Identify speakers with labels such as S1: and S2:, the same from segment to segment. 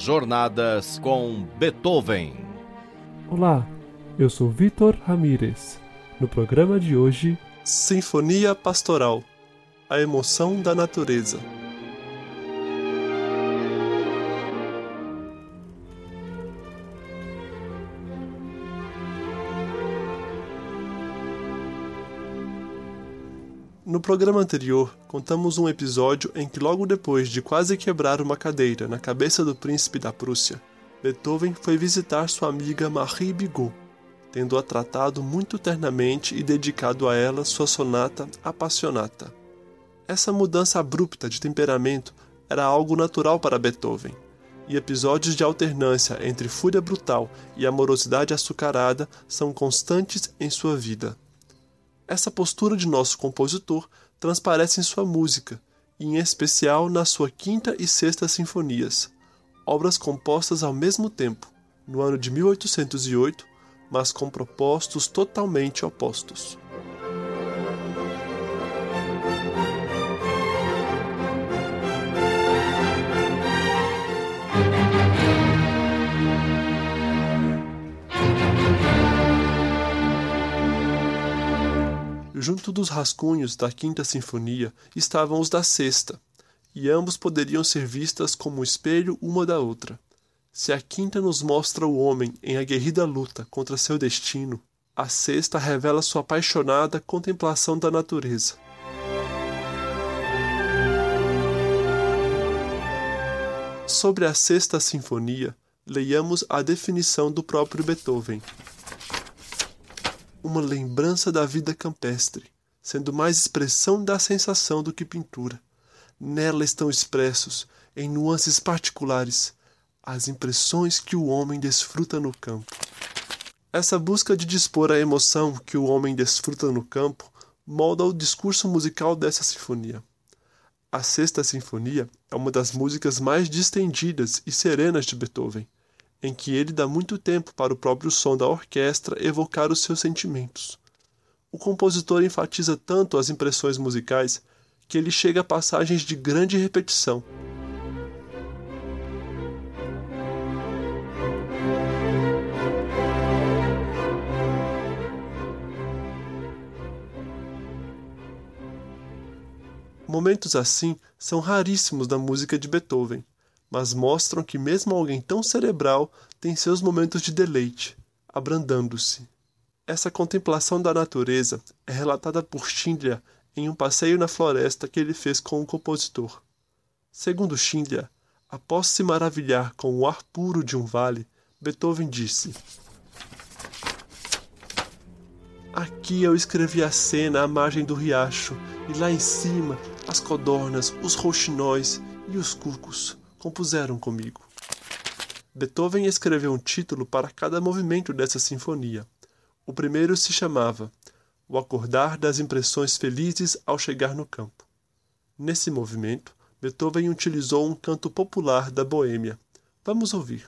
S1: Jornadas com Beethoven.
S2: Olá, eu sou Vitor Ramírez. No programa de hoje,
S3: Sinfonia Pastoral A emoção da natureza. No programa anterior, contamos um episódio em que, logo depois de quase quebrar uma cadeira na cabeça do príncipe da Prússia, Beethoven foi visitar sua amiga Marie Bigot, tendo-a tratado muito ternamente e dedicado a ela sua sonata Appassionata. Essa mudança abrupta de temperamento era algo natural para Beethoven, e episódios de alternância entre fúria brutal e amorosidade açucarada são constantes em sua vida. Essa postura de nosso compositor transparece em sua música, e em especial na sua quinta e sexta sinfonias, obras compostas ao mesmo tempo, no ano de 1808, mas com propósitos totalmente opostos. Junto dos rascunhos da Quinta Sinfonia estavam os da Sexta, e ambos poderiam ser vistas como espelho uma da outra. Se a quinta nos mostra o homem em aguerrida luta contra seu destino, a sexta revela sua apaixonada contemplação da natureza. Sobre a Sexta Sinfonia, leiamos a definição do próprio Beethoven uma lembrança da vida campestre, sendo mais expressão da sensação do que pintura. Nela estão expressos, em nuances particulares, as impressões que o homem desfruta no campo. Essa busca de dispor a emoção que o homem desfruta no campo molda o discurso musical dessa sinfonia. A Sexta Sinfonia é uma das músicas mais distendidas e serenas de Beethoven em que ele dá muito tempo para o próprio som da orquestra evocar os seus sentimentos. O compositor enfatiza tanto as impressões musicais que ele chega a passagens de grande repetição. Momentos assim são raríssimos na música de Beethoven mas mostram que mesmo alguém tão cerebral tem seus momentos de deleite, abrandando-se. Essa contemplação da natureza é relatada por Schindler em um passeio na floresta que ele fez com o compositor. Segundo Schindler, após se maravilhar com o ar puro de um vale, Beethoven disse: Aqui eu escrevi a cena à margem do riacho, e lá em cima as codornas, os rouxinóis e os cucos compuseram comigo. Beethoven escreveu um título para cada movimento dessa sinfonia. O primeiro se chamava O Acordar das Impressões Felizes ao Chegar no Campo. Nesse movimento, Beethoven utilizou um canto popular da Boêmia. Vamos ouvir.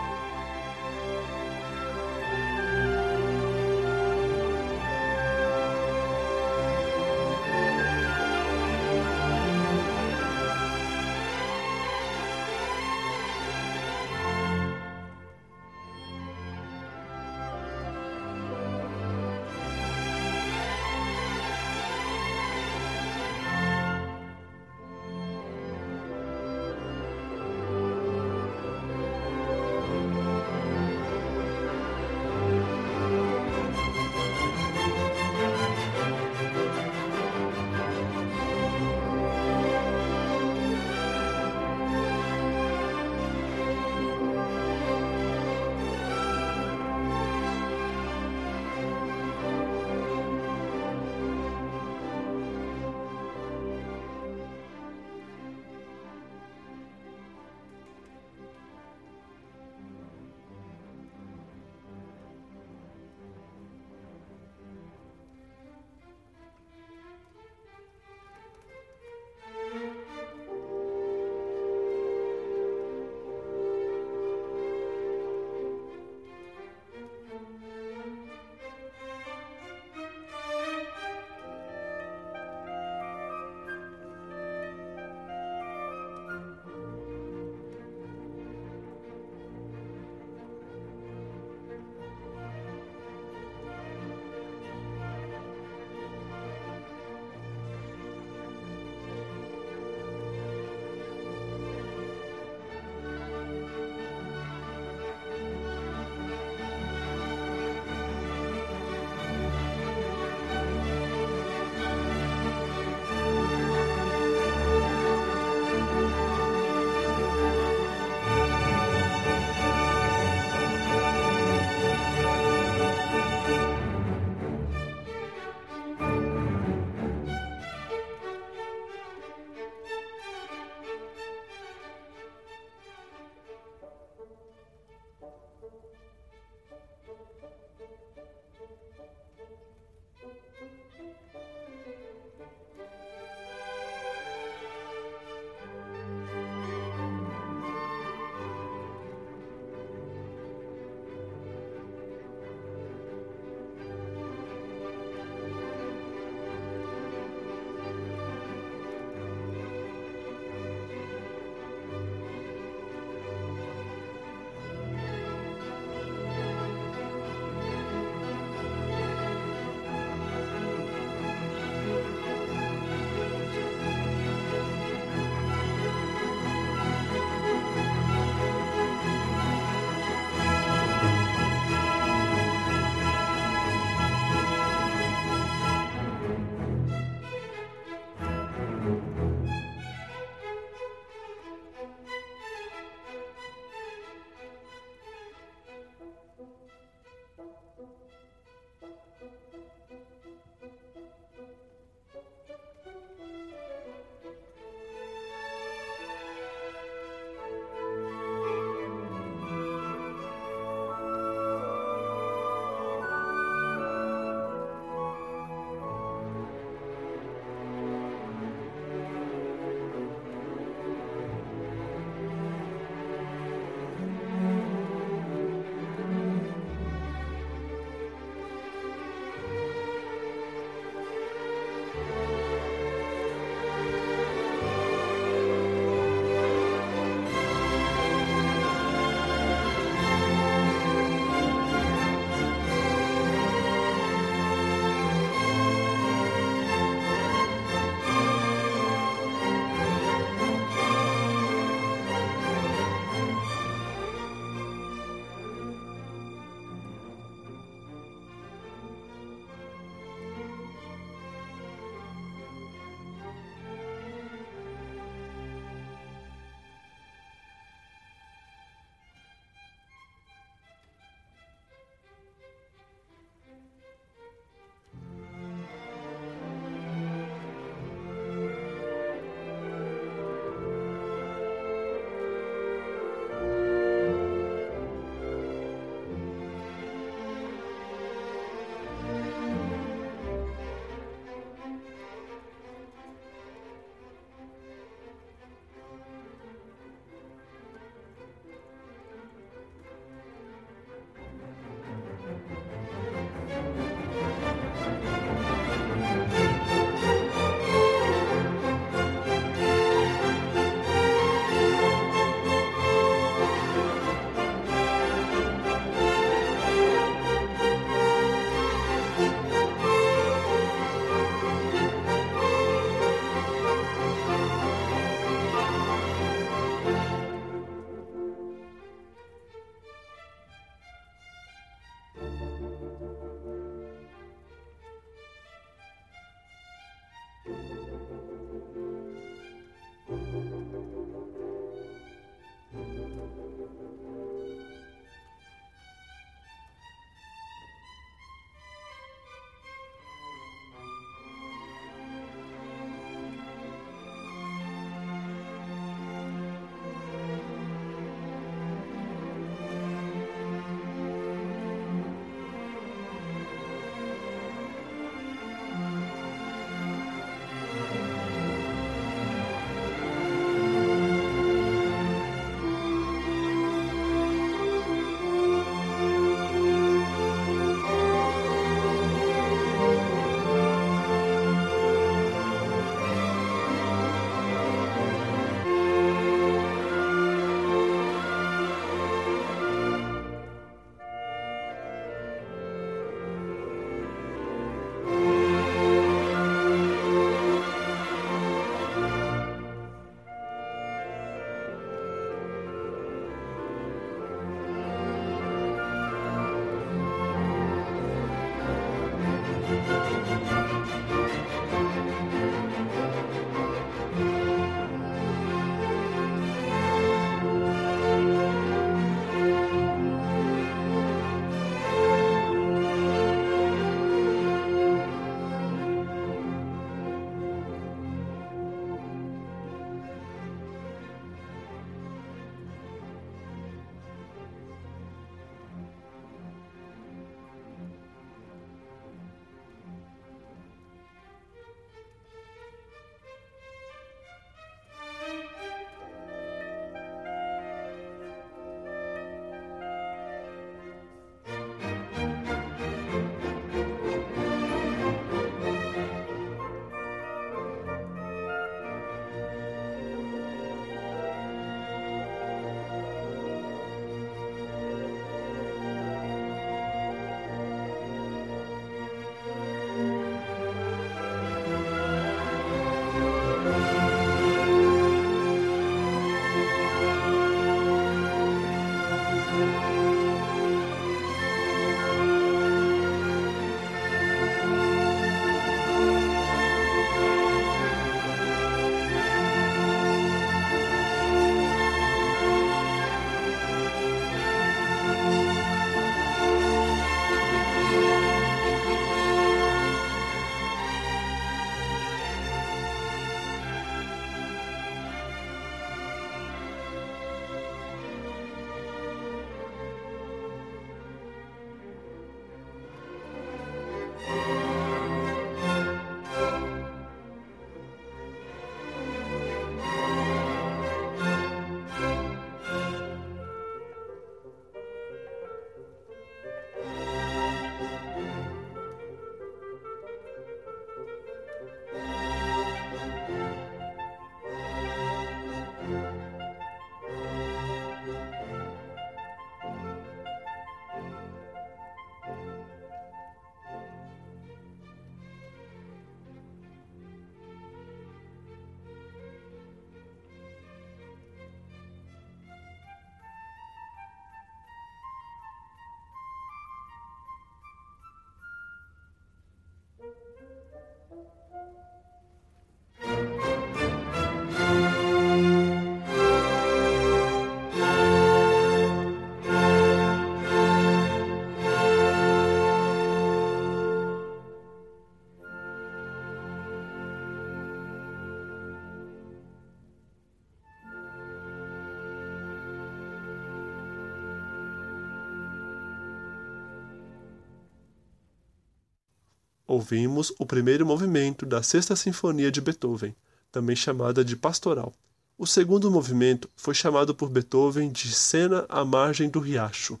S3: Ouvimos o primeiro movimento da Sexta Sinfonia de Beethoven, também chamada de Pastoral. O segundo movimento foi chamado por Beethoven de Cena à margem do riacho.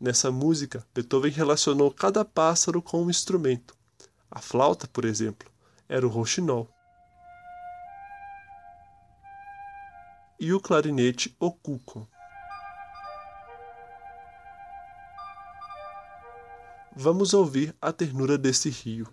S3: Nessa música, Beethoven relacionou cada pássaro com um instrumento. A flauta, por exemplo, era o roxinol. E o clarinete, o cuco. Vamos ouvir a ternura desse rio.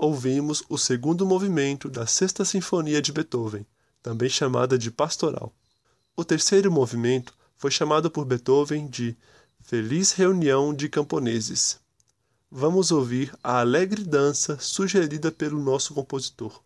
S3: Ouvimos o segundo movimento da Sexta Sinfonia de Beethoven, também chamada de Pastoral. O terceiro movimento foi chamado por Beethoven de Feliz Reunião de Camponeses. Vamos ouvir a alegre dança sugerida pelo nosso compositor.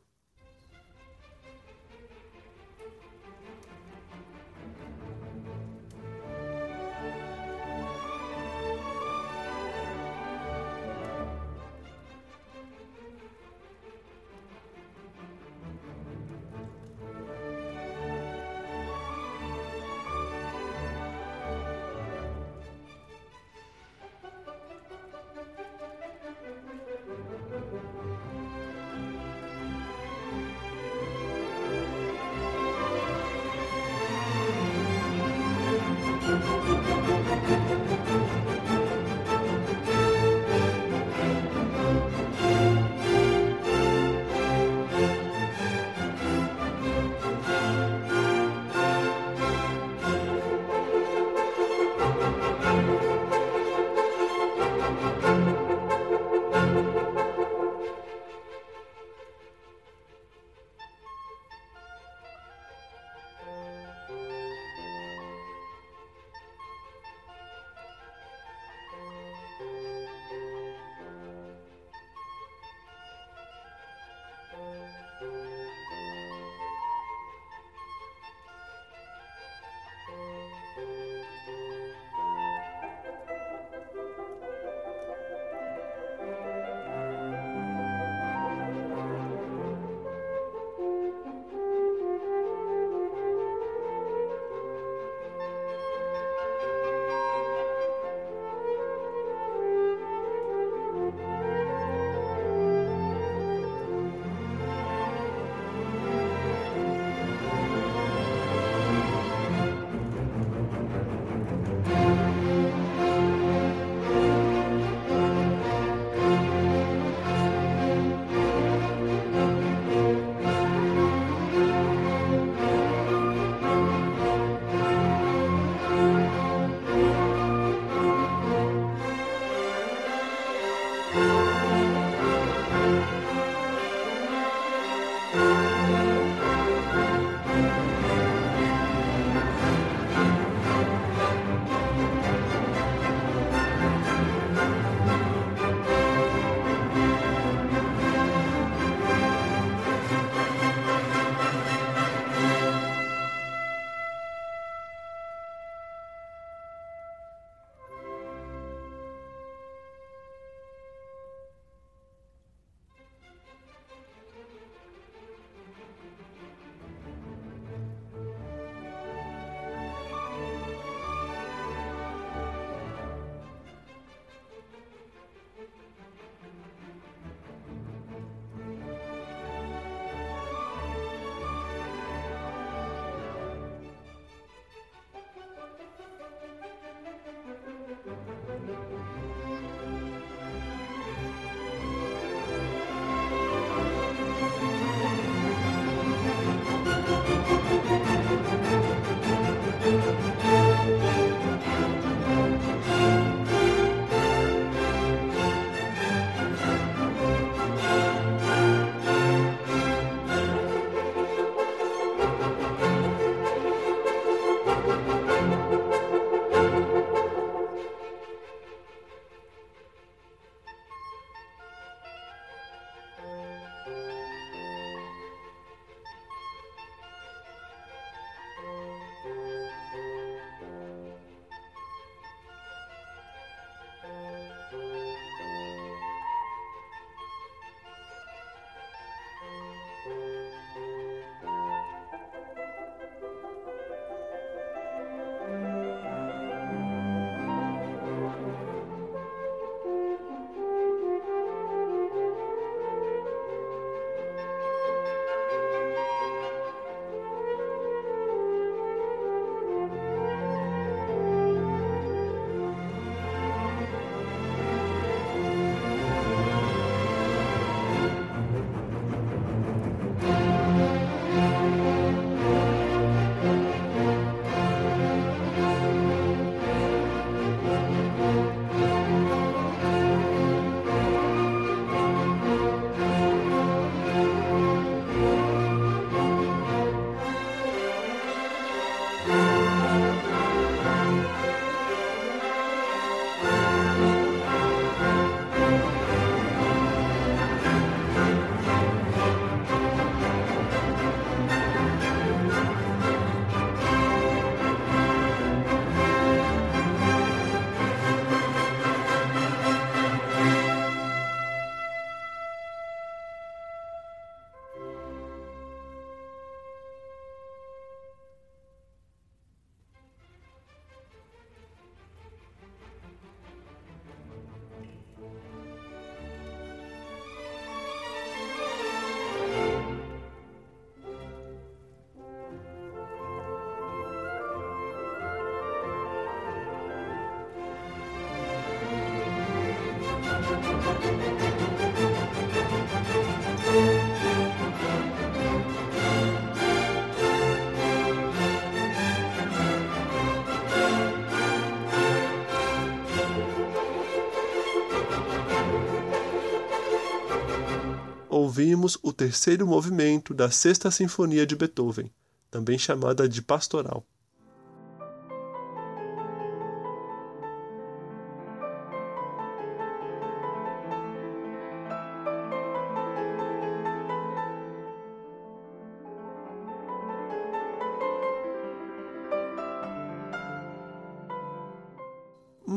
S3: ouvimos o terceiro movimento da Sexta Sinfonia de Beethoven, também chamada de Pastoral.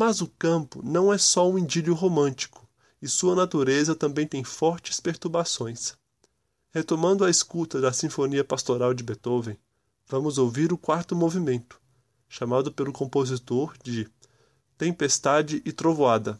S3: Mas o campo não é só um idílio romântico e sua natureza também tem fortes perturbações. Retomando a escuta da Sinfonia Pastoral de Beethoven, vamos ouvir o quarto movimento, chamado pelo compositor de Tempestade e Trovoada.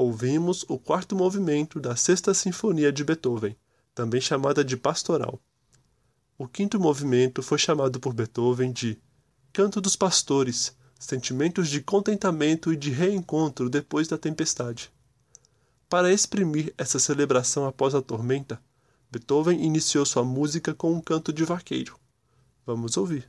S3: Ouvimos o quarto movimento da Sexta Sinfonia de Beethoven, também chamada de Pastoral. O quinto movimento foi chamado por Beethoven de Canto dos Pastores, sentimentos de contentamento e de reencontro depois da tempestade. Para exprimir essa celebração após a tormenta, Beethoven iniciou sua música com um canto de vaqueiro. Vamos ouvir.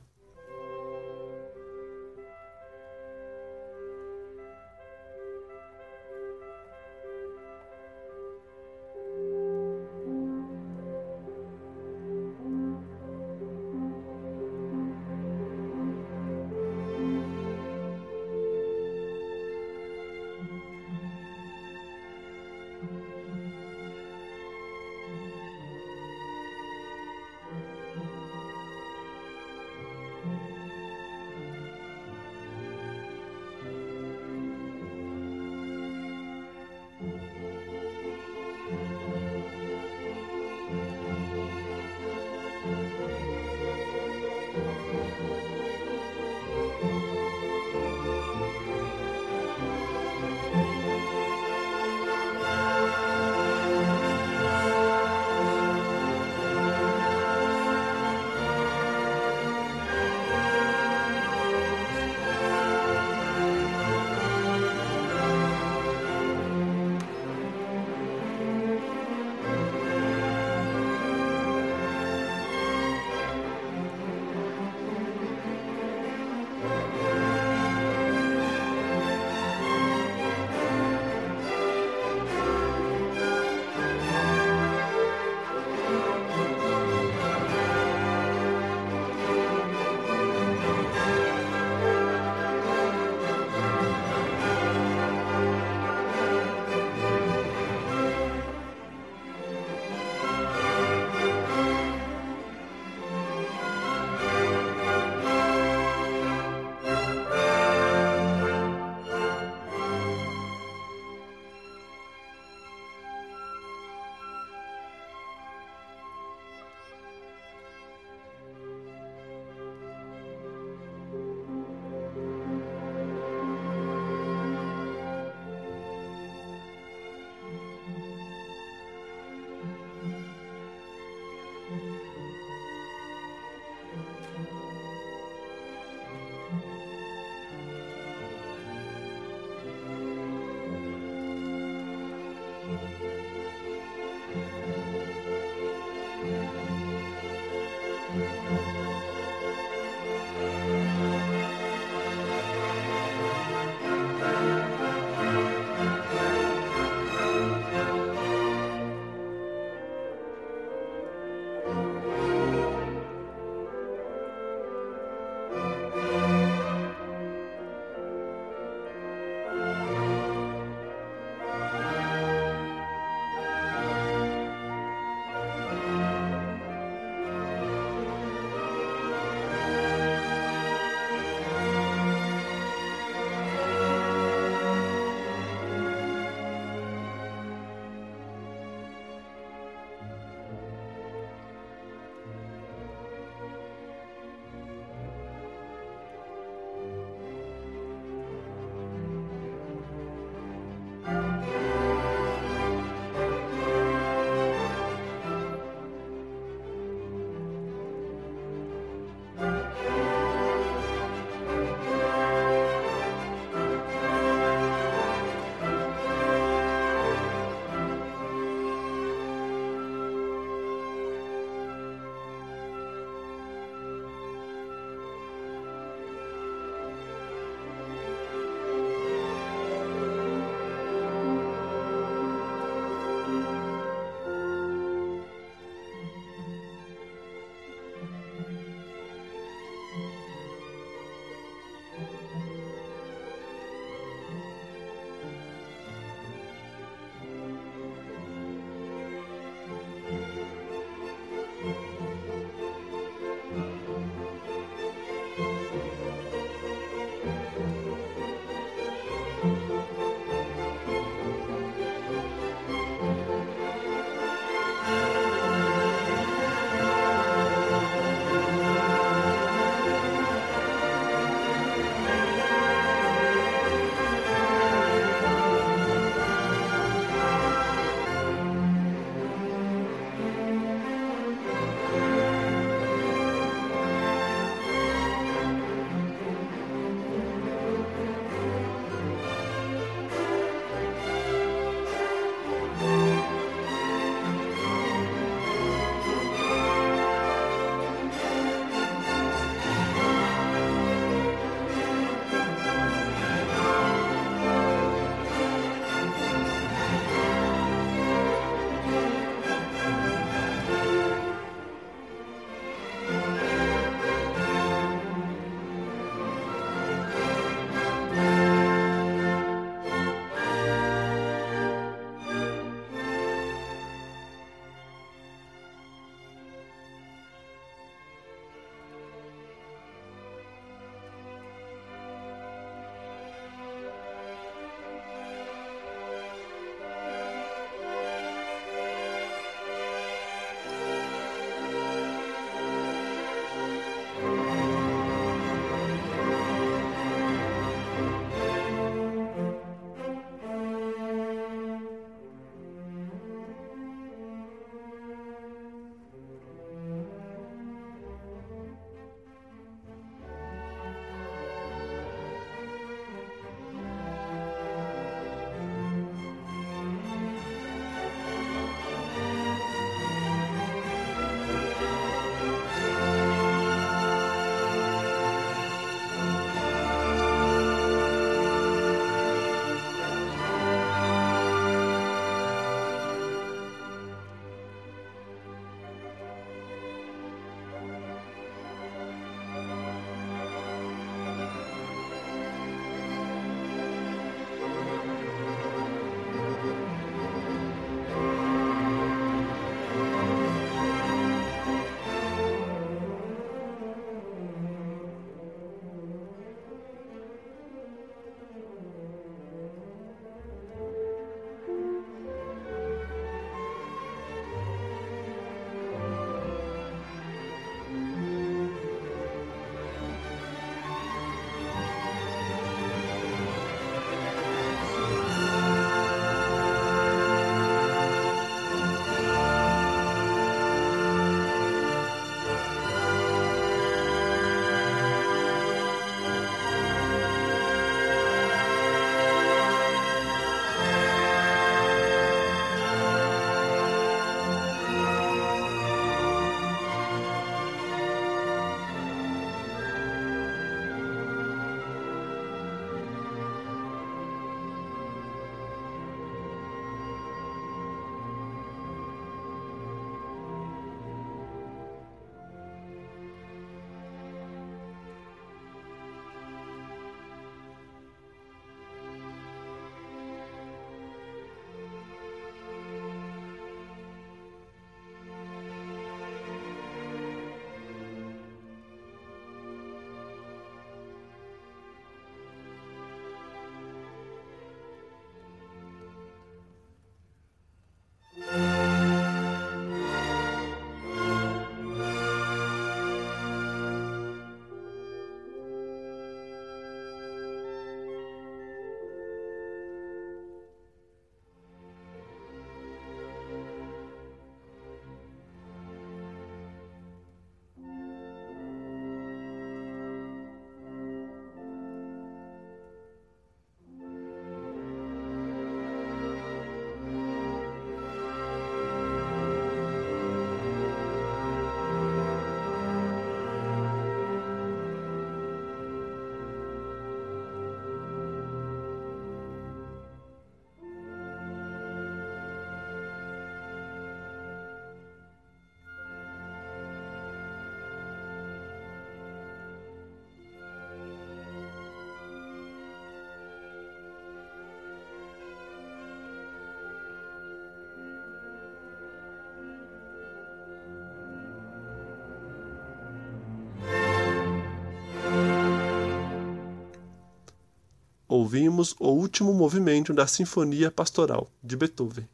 S3: Ouvimos o último movimento da Sinfonia Pastoral de Beethoven.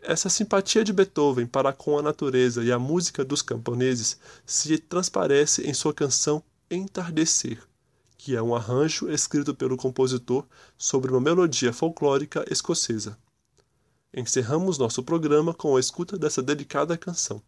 S3: Essa simpatia de Beethoven para com a natureza e a música dos camponeses se transparece em sua canção Entardecer, que é um arranjo escrito pelo compositor sobre uma melodia folclórica escocesa. Encerramos nosso programa com a escuta dessa delicada canção.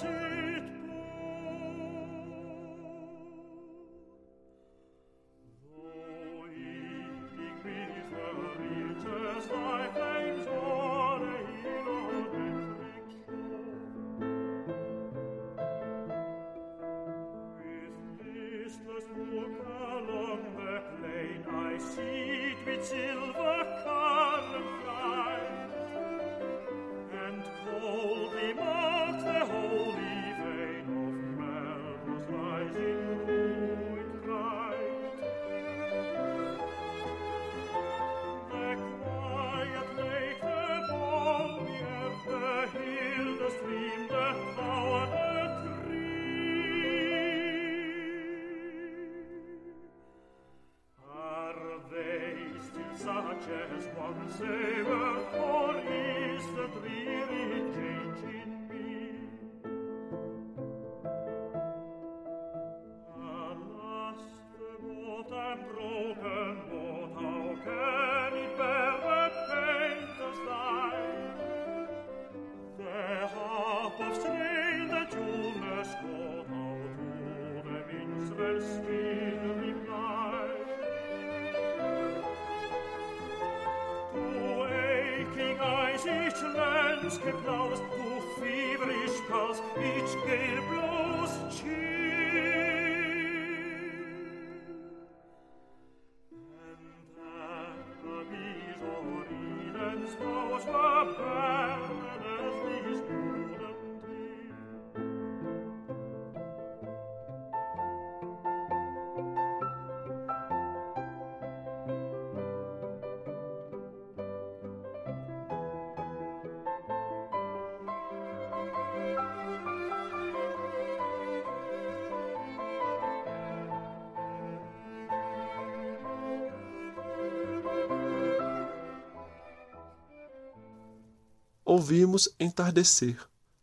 S4: to Salve ganz gebraust, du fiebrig Spaß, ich gelb
S3: ouvimos Entardecer,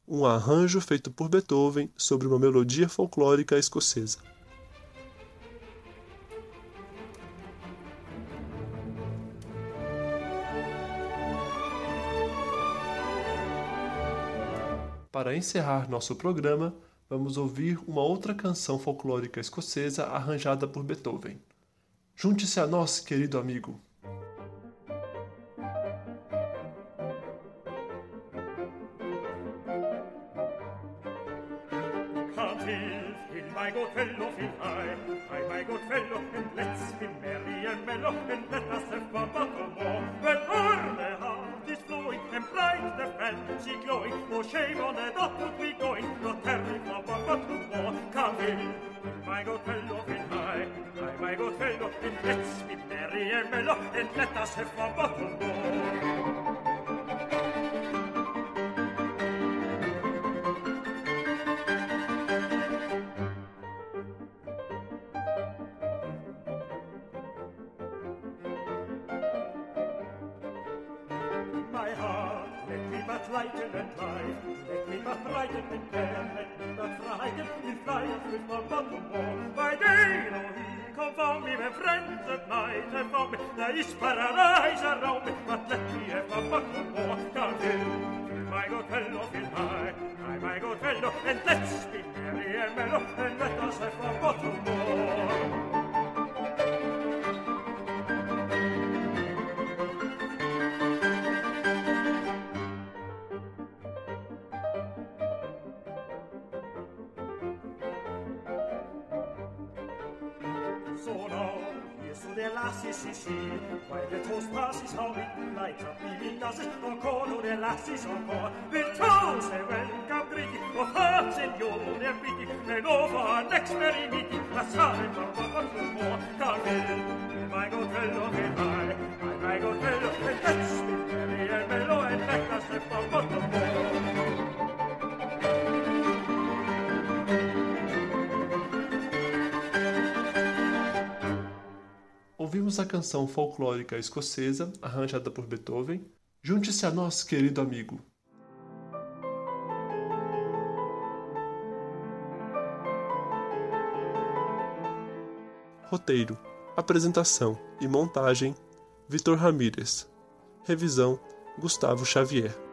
S3: um arranjo feito por Beethoven sobre uma melodia folclórica escocesa. Para encerrar nosso programa, vamos ouvir uma outra canção folclórica escocesa arranjada por Beethoven. Junte-se a nós, querido amigo.
S4: Lighten and life. Let me but brighten and care, let me but frighten in flight with my bottom wall. By day, no, he for me, my friends at night have found me. There is paradise around me, but let me have my bottom wall. Here, my good fellow, feel high. Hi, my good fellow, and let's be merry and mellow, and let us so Del toast passes how midnight up me does it no call the lasses on more Del toast a welcome greeting of hearts and your everything and over our next merry meeting a silent of one more Carvel my god
S3: Ouvimos a canção folclórica escocesa, arranjada por Beethoven. Junte-se a nós, querido amigo. Roteiro, apresentação e montagem: Vitor Ramírez. Revisão: Gustavo Xavier.